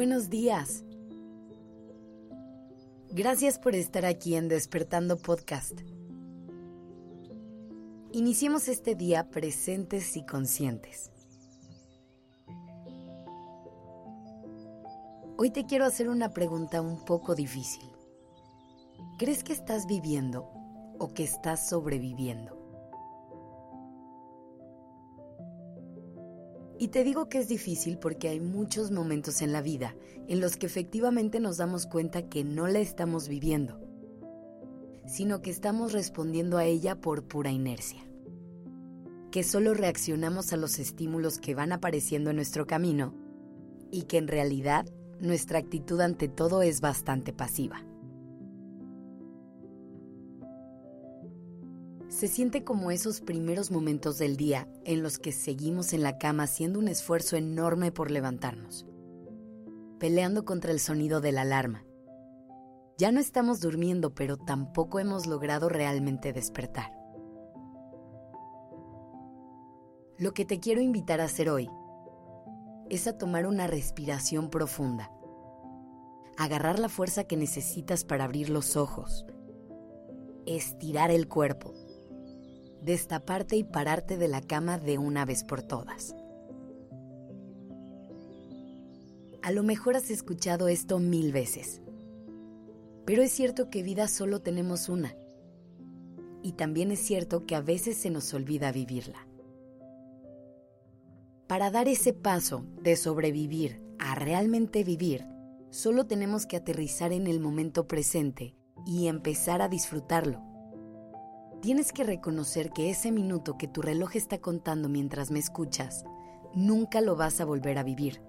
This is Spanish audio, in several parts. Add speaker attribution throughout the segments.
Speaker 1: Buenos días. Gracias por estar aquí en Despertando Podcast. Iniciemos este día presentes y conscientes. Hoy te quiero hacer una pregunta un poco difícil. ¿Crees que estás viviendo o que estás sobreviviendo? Y te digo que es difícil porque hay muchos momentos en la vida en los que efectivamente nos damos cuenta que no la estamos viviendo, sino que estamos respondiendo a ella por pura inercia. Que solo reaccionamos a los estímulos que van apareciendo en nuestro camino y que en realidad nuestra actitud ante todo es bastante pasiva. Se siente como esos primeros momentos del día en los que seguimos en la cama haciendo un esfuerzo enorme por levantarnos, peleando contra el sonido de la alarma. Ya no estamos durmiendo, pero tampoco hemos logrado realmente despertar. Lo que te quiero invitar a hacer hoy es a tomar una respiración profunda, agarrar la fuerza que necesitas para abrir los ojos, estirar el cuerpo destaparte y pararte de la cama de una vez por todas. A lo mejor has escuchado esto mil veces, pero es cierto que vida solo tenemos una. Y también es cierto que a veces se nos olvida vivirla. Para dar ese paso de sobrevivir a realmente vivir, solo tenemos que aterrizar en el momento presente y empezar a disfrutarlo Tienes que reconocer que ese minuto que tu reloj está contando mientras me escuchas, nunca lo vas a volver a vivir.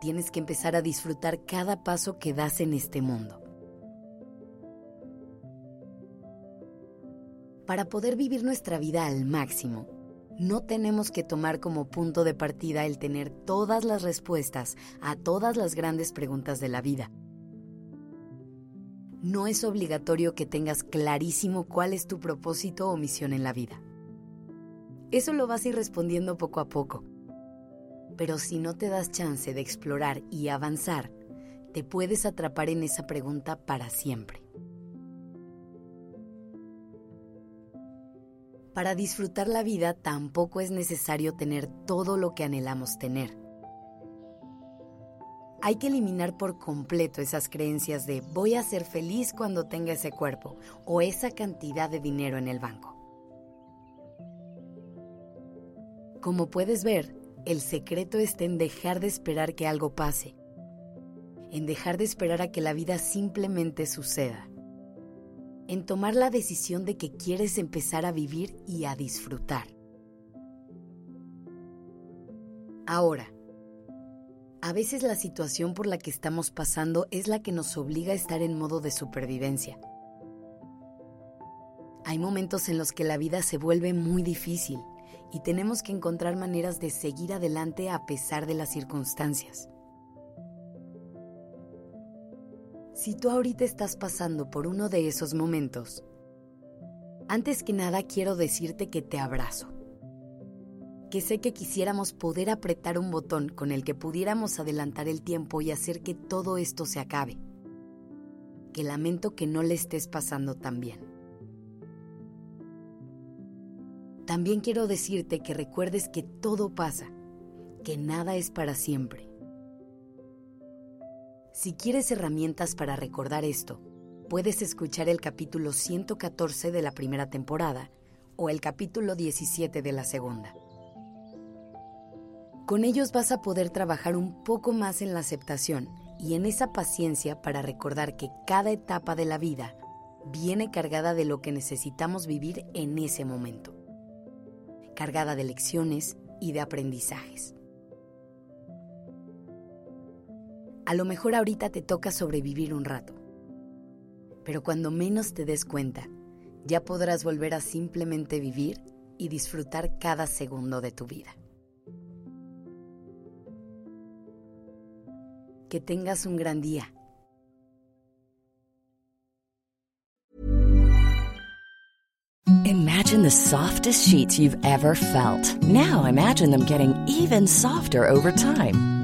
Speaker 1: Tienes que empezar a disfrutar cada paso que das en este mundo. Para poder vivir nuestra vida al máximo, no tenemos que tomar como punto de partida el tener todas las respuestas a todas las grandes preguntas de la vida no es obligatorio que tengas clarísimo cuál es tu propósito o misión en la vida. Eso lo vas a ir respondiendo poco a poco. Pero si no te das chance de explorar y avanzar, te puedes atrapar en esa pregunta para siempre. Para disfrutar la vida tampoco es necesario tener todo lo que anhelamos tener hay que eliminar por completo esas creencias de voy a ser feliz cuando tenga ese cuerpo o esa cantidad de dinero en el banco. Como puedes ver, el secreto está en dejar de esperar que algo pase, en dejar de esperar a que la vida simplemente suceda, en tomar la decisión de que quieres empezar a vivir y a disfrutar. Ahora, a veces la situación por la que estamos pasando es la que nos obliga a estar en modo de supervivencia. Hay momentos en los que la vida se vuelve muy difícil y tenemos que encontrar maneras de seguir adelante a pesar de las circunstancias. Si tú ahorita estás pasando por uno de esos momentos, antes que nada quiero decirte que te abrazo que sé que quisiéramos poder apretar un botón con el que pudiéramos adelantar el tiempo y hacer que todo esto se acabe. Que lamento que no le estés pasando tan bien. También quiero decirte que recuerdes que todo pasa, que nada es para siempre. Si quieres herramientas para recordar esto, puedes escuchar el capítulo 114 de la primera temporada o el capítulo 17 de la segunda. Con ellos vas a poder trabajar un poco más en la aceptación y en esa paciencia para recordar que cada etapa de la vida viene cargada de lo que necesitamos vivir en ese momento, cargada de lecciones y de aprendizajes. A lo mejor ahorita te toca sobrevivir un rato, pero cuando menos te des cuenta, ya podrás volver a simplemente vivir y disfrutar cada segundo de tu vida. Que tengas un gran día.
Speaker 2: Imagine the softest sheets you've ever felt. Now imagine them getting even softer over time.